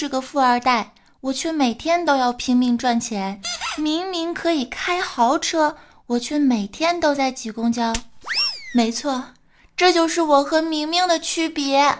是个富二代，我却每天都要拼命赚钱。明明可以开豪车，我却每天都在挤公交。没错，这就是我和明明的区别。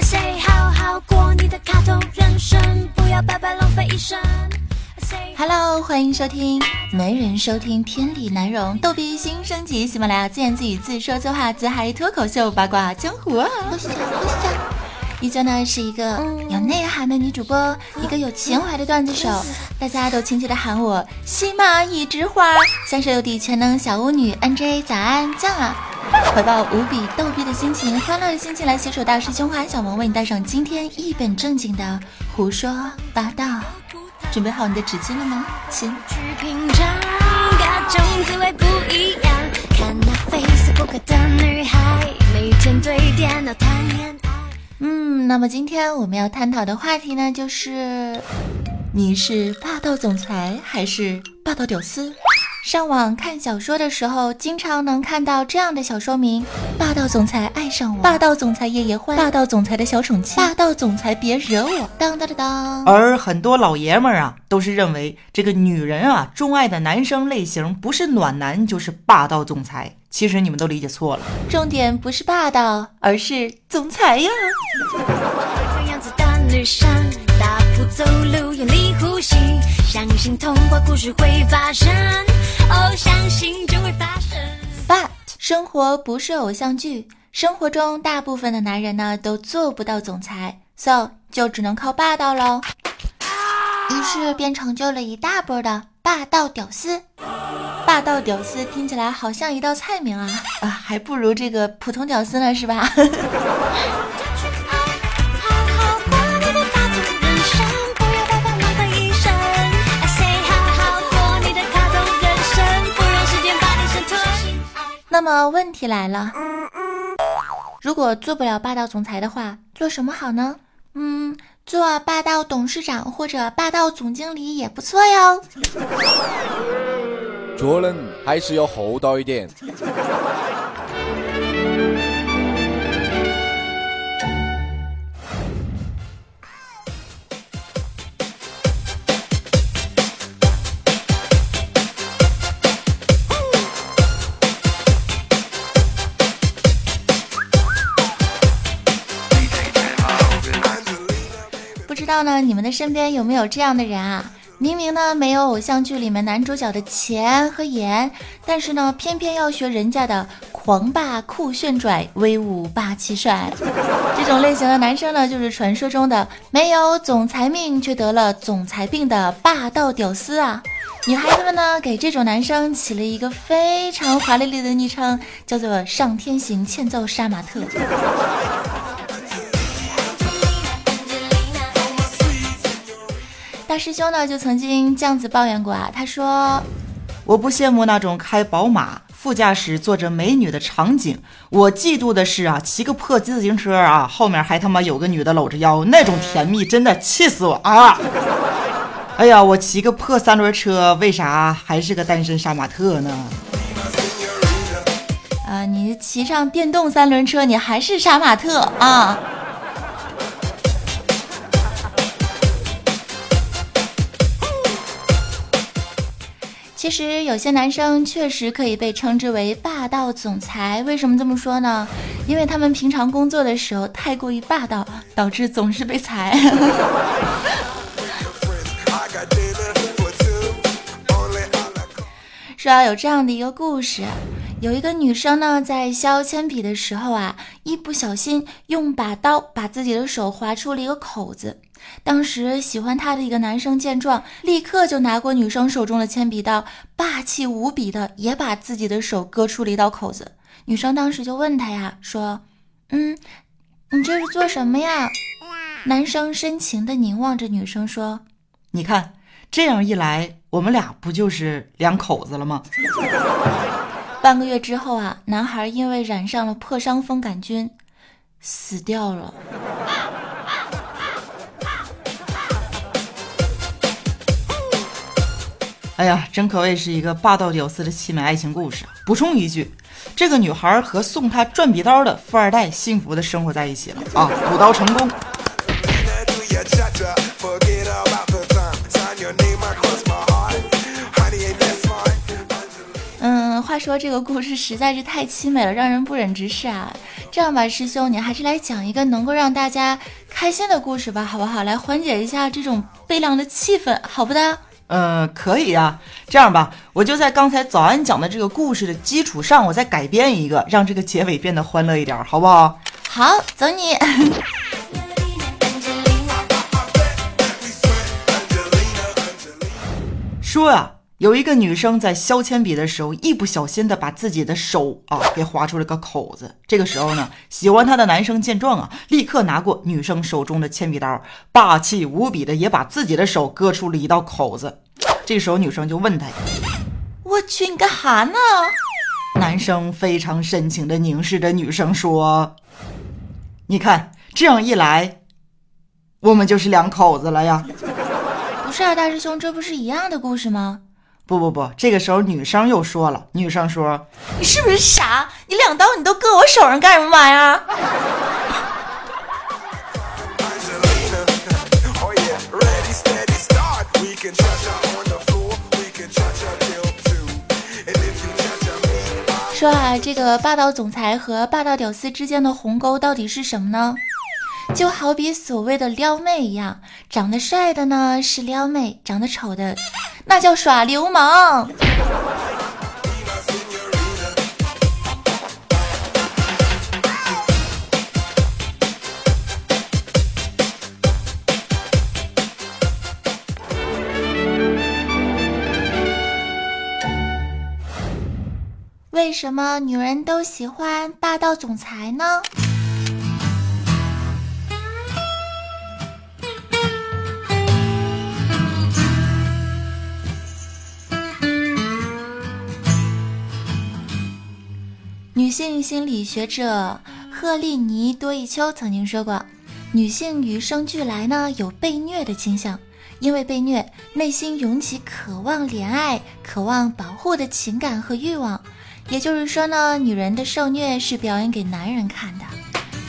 谁好好过你的卡通人生，不要白白浪费一生。Say Hello，欢迎收听没人收听天理难容，逗比新升级，喜马拉雅自言自语自说自话自嗨脱口秀八卦江湖啊！依旧呢是一个有内涵的女主播，一个有情怀的段子手，大家都亲切的喊我西马一枝花，三十六弟全能小巫女 NJ 早安酱啊！怀抱无比逗逼的心情，欢乐的心情来携手大师兄花小萌为你带上今天一本正经的胡说八道。准备好你的纸巾了吗，亲？去品尝各种滋味不一样。看那 Facebook 的女孩，每天对电脑谈恋爱。嗯，那么今天我们要探讨的话题呢，就是你是霸道总裁还是霸道屌丝？上网看小说的时候，经常能看到这样的小说名：霸道总裁爱上我，霸道总裁夜夜欢，霸道总裁的小宠妻，霸道总裁别惹我。当当当当。而很多老爷们儿啊，都是认为这个女人啊，钟爱的男生类型不是暖男就是霸道总裁。其实你们都理解错了。重点不是霸道，而是总裁呀。这样子的女生，走路，用力呼吸，相信童话故事会发生，哦，相信就会发生。But 生活不是偶像剧，生活中大部分的男人呢都做不到总裁，so 就只能靠霸道喽。于是便成就了一大波的霸道屌丝。霸道屌丝听起来好像一道菜名啊啊，还不如这个普通屌丝呢，是吧？么问题来了，如果做不了霸道总裁的话，做什么好呢？嗯，做霸道董事长或者霸道总经理也不错哟。做人还是要厚道一点。道呢，你们的身边有没有这样的人啊？明明呢没有偶像剧里面男主角的钱和颜，但是呢偏偏要学人家的狂霸酷炫拽、威武霸气帅。这种类型的男生呢，就是传说中的没有总裁命却得了总裁病的霸道屌丝啊！女孩子们呢，给这种男生起了一个非常华丽丽的昵称，叫做“上天行欠揍杀马特”。大师兄呢，就曾经这样子抱怨过啊，他说。我不羡慕那种开宝马副驾驶坐着美女的场景，我嫉妒的是啊，骑个破自行车啊，后面还他妈有个女的搂着腰，那种甜蜜真的气死我啊！哎呀，我骑个破三轮车，为啥还是个单身杀马特呢？啊，你骑上电动三轮车，你还是杀马特啊！其实有些男生确实可以被称之为霸道总裁，为什么这么说呢？因为他们平常工作的时候太过于霸道，导致总是被裁。说要有这样的一个故事，有一个女生呢，在削铅笔的时候啊，一不小心用把刀把自己的手划出了一个口子。当时喜欢他的一个男生见状，立刻就拿过女生手中的铅笔刀，霸气无比的也把自己的手割出了一道口子。女生当时就问他呀，说：“嗯，你这是做什么呀？”男生深情的凝望着女生说你看，这样一来，我们俩不就是两口子了吗？：“半个月之后啊，男孩因为染上了破伤风杆菌，死掉了。哎呀，真可谓是一个霸道屌丝的凄美爱情故事。补充一句，这个女孩和送她转笔刀的富二代幸福的生活在一起了啊，补刀成功。嗯，话说这个故事实在是太凄美了，让人不忍直视啊。这样吧，师兄，你还是来讲一个能够让大家开心的故事吧，好不好？来缓解一下这种悲凉的气氛，好不的？嗯，可以呀、这样吧，我就在刚才早安讲的这个故事的基础上，我再改编一个，让这个结尾变得欢乐一点，好不好？好，走你。说啊，有一个女生在削铅笔的时候，一不小心的把自己的手啊给划出了个口子。这个时候呢，喜欢她的男生见状啊，立刻拿过女生手中的铅笔刀，霸气无比的也把自己的手割出了一道口子。这时候女生就问他，我去，你干哈呢？男生非常深情的凝视着女生说：“你看，这样一来，我们就是两口子了呀。”不是啊，大师兄，这不是一样的故事吗？不不不这个时候女生又说了女生说你是不是傻？你两刀你都搁我手上干什么玩意儿？说啊这个霸道总裁和霸道屌丝之间的鸿沟到底是什么呢？就好比所谓的撩妹一样长得帅的呢是撩妹长得丑的那叫耍流氓。为什么女人都喜欢霸道总裁呢？性心理学者赫利尼多伊丘曾经说过，女性与生俱来呢有被虐的倾向，因为被虐，内心涌起渴望怜爱、渴望保护的情感和欲望。也就是说呢，女人的受虐是表演给男人看的。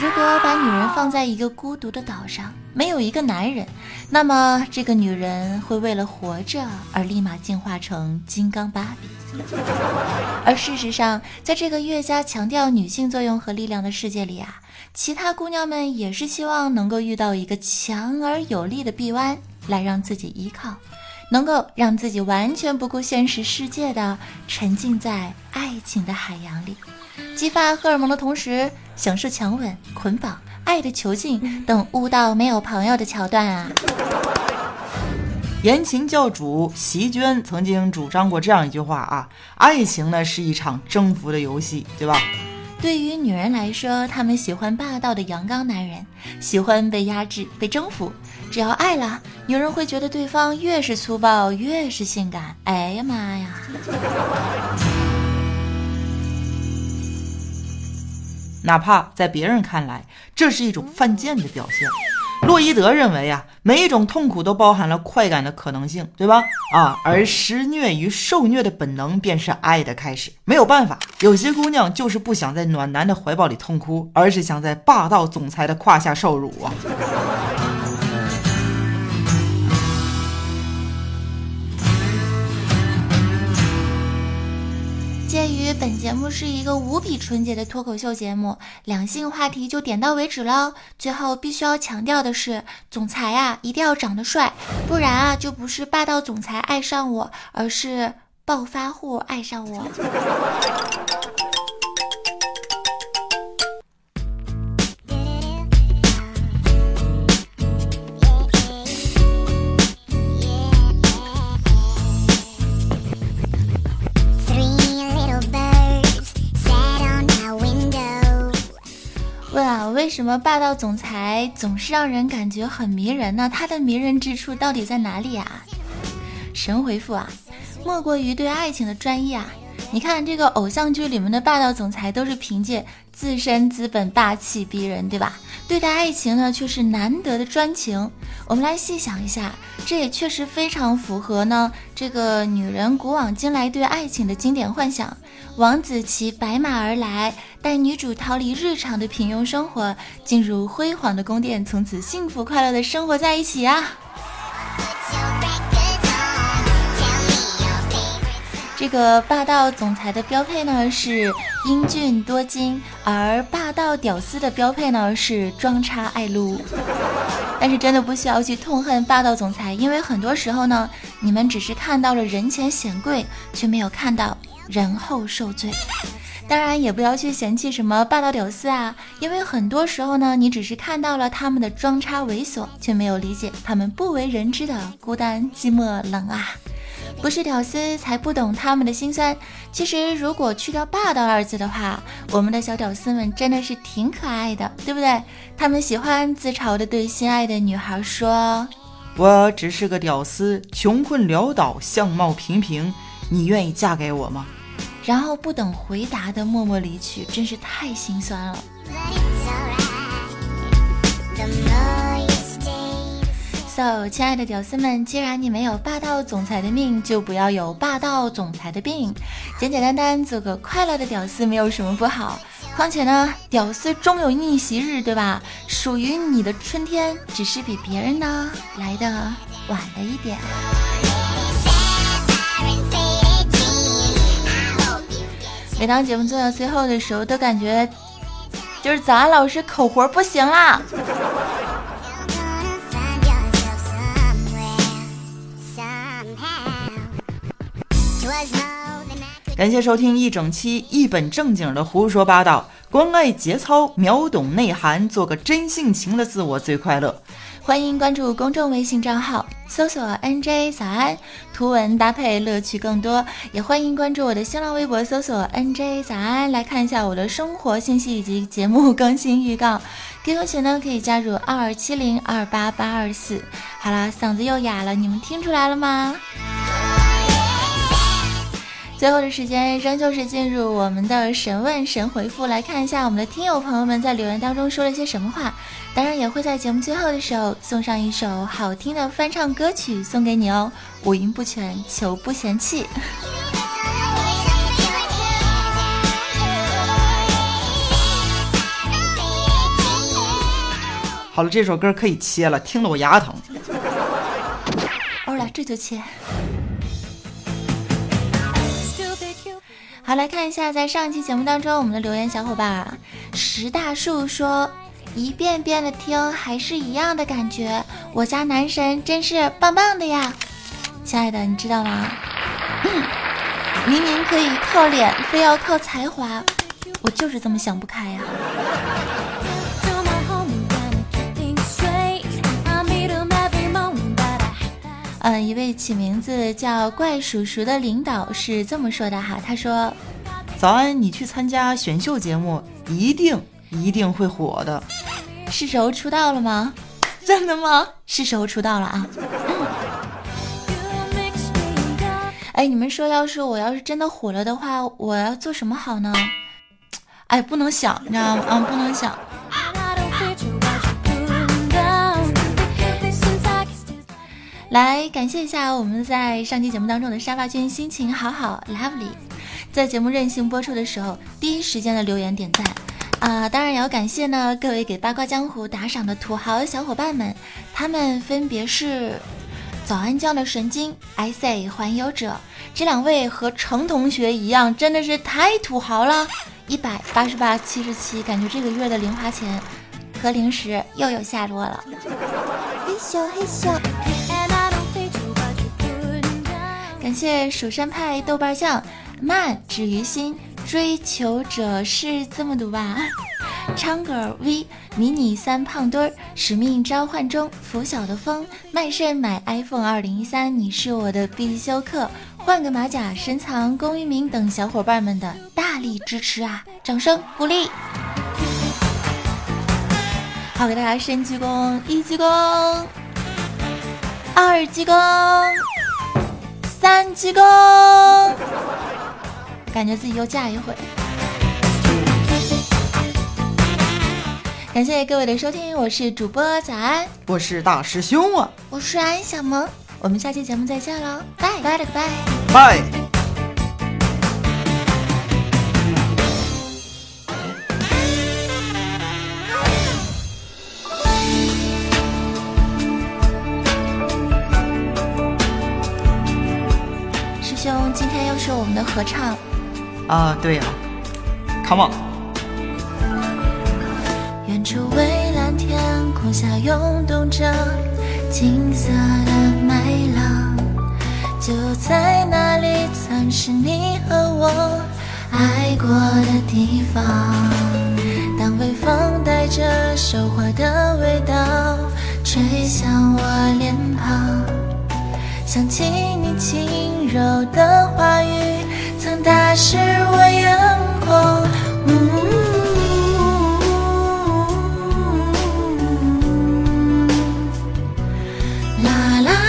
如果把女人放在一个孤独的岛上，没有一个男人，那么这个女人会为了活着而立马进化成金刚芭比。而事实上，在这个越加强调女性作用和力量的世界里啊，其他姑娘们也是希望能够遇到一个强而有力的臂弯来让自己依靠，能够让自己完全不顾现实世界的沉浸在爱情的海洋里，激发荷尔蒙的同时，享受强吻、捆绑、爱的囚禁等悟到没有朋友的桥段啊。言情教主席娟曾经主张过这样一句话啊：爱情呢是一场征服的游戏，对吧？对于女人来说，她们喜欢霸道的阳刚男人，喜欢被压制、被征服。只要爱了，女人会觉得对方越是粗暴，越是性感。哎呀妈呀！哪怕在别人看来，这是一种犯贱的表现。洛伊德认为啊，每一种痛苦都包含了快感的可能性，对吧？啊，而施虐与受虐的本能便是爱的开始。没有办法，有些姑娘就是不想在暖男的怀抱里痛哭，而是想在霸道总裁的胯下受辱啊。鉴于本节目是一个无比纯洁的脱口秀节目，两性话题就点到为止喽。最后必须要强调的是，总裁啊一定要长得帅，不然啊就不是霸道总裁爱上我，而是暴发户爱上我。什么霸道总裁总是让人感觉很迷人呢？他的迷人之处到底在哪里啊？神回复啊，莫过于对爱情的专一啊。你看这个偶像剧里面的霸道总裁都是凭借自身资本霸气逼人，对吧？对待爱情呢却是难得的专情。我们来细想一下，这也确实非常符合呢这个女人古往今来对爱情的经典幻想。王子骑白马而来，带女主逃离日常的平庸生活，进入辉煌的宫殿，从此幸福快乐的生活在一起啊！这个霸道总裁的标配呢是英俊多金，而霸道屌丝的标配呢是装叉爱撸。但是真的不需要去痛恨霸道总裁，因为很多时候呢，你们只是看到了人前显贵，却没有看到人后受罪。当然也不要去嫌弃什么霸道屌丝啊，因为很多时候呢，你只是看到了他们的装叉猥琐，却没有理解他们不为人知的孤单寂寞冷啊。不是屌丝才不懂他们的心酸。其实，如果去掉“霸道”二字的话，我们的小屌丝们真的是挺可爱的，对不对？他们喜欢自嘲的对心爱的女孩说：“我只是个屌丝，穷困潦倒，相貌平平，你愿意嫁给我吗？”然后不等回答的默默离去，真是太心酸了。So，亲爱的屌丝们，既然你没有霸道总裁的命，就不要有霸道总裁的病。简简单单做个快乐的屌丝，没有什么不好。况且呢，屌丝终有逆袭日，对吧？属于你的春天，只是比别人呢来的晚了一点。每当节目做到最后的时候，都感觉就是早安老师口活不行啦。感谢收听一整期一本正经的胡说八道，关爱节操，秒懂内涵，做个真性情的自我最快乐。欢迎关注公众微信账号，搜索 NJ 早安，图文搭配乐趣更多。也欢迎关注我的新浪微博，搜索 NJ 早安，来看一下我的生活信息以及节目更新预告。QQ 群呢可以加入二二七零二八八二四。好啦，嗓子又哑了，你们听出来了吗？最后的时间仍旧是进入我们的神问神回复，来看一下我们的听友朋友们在留言当中说了些什么话。当然也会在节目最后的时候送上一首好听的翻唱歌曲送给你哦，五音不全求不嫌弃。好了，这首歌可以切了，听得我牙疼。欧了，这就切。好，来看一下，在上一期节目当中，我们的留言小伙伴啊，石大树说，一遍遍的听还是一样的感觉，我家男神真是棒棒的呀！亲爱的，你知道吗？明明可以靠脸，非要靠才华，我就是这么想不开呀。位起名字叫怪叔叔的领导是这么说的哈，他说：“早安，你去参加选秀节目，一定一定会火的。是时候出道了吗？真的吗？是时候出道了啊！哎，你们说，要是我要是真的火了的话，我要做什么好呢？哎，不能想，你知道吗？啊，不能想。”来感谢一下我们在上期节目当中的沙发君心情好好 lovely，在节目任性播出的时候第一时间的留言点赞啊！当然也要感谢呢各位给八卦江湖打赏的土豪小伙伴们，他们分别是早安酱的神经 I say 环游者，这两位和程同学一样，真的是太土豪了，一百八十八七十七，感觉这个月的零花钱和零食又有下落了。嘿咻嘿咻。感谢蜀山派豆瓣酱慢止于心追求者是这么读吧？昌哥 V 迷你三胖墩儿使命召唤中拂晓的风卖肾买 iPhone 二零一三你是我的必修课换个马甲深藏功与名等小伙伴们的大力支持啊！掌声鼓励！好，给大家深鞠躬，一鞠躬，二鞠躬。三鞠躬，感觉自己又嫁一回。感谢各位的收听，我是主播早安，我是大师兄啊，我是安小萌，我们下期节目再见喽，拜。拜。了个拜。拜。合唱。啊对呀 come on 远处蔚蓝天空下涌动着金色的麦浪就在那里曾是你和我爱过的地方当微风带着收获的味道吹向我脸庞想起你轻柔的话语打湿我眼眶。啦啦。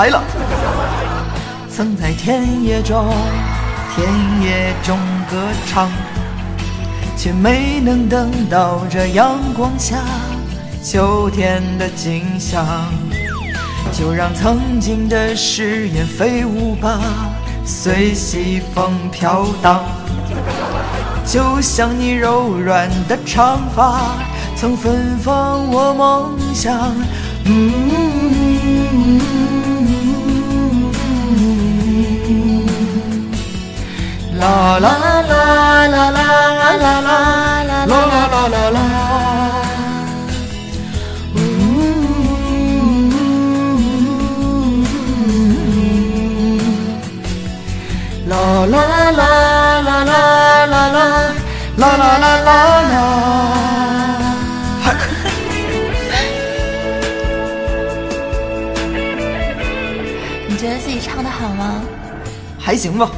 来了，曾在田野中，田野中歌唱，却没能等到这阳光下秋天的景象。就让曾经的誓言飞舞吧，随西风飘荡，就像你柔软的长发，曾芬芳我梦想。嗯。啦啦啦啦啦啦啦啦啦啦啦啦啦啦啦。啦啦啦啦啦啦啦啦啦啦啦！你觉得自己唱的好吗？还行吧。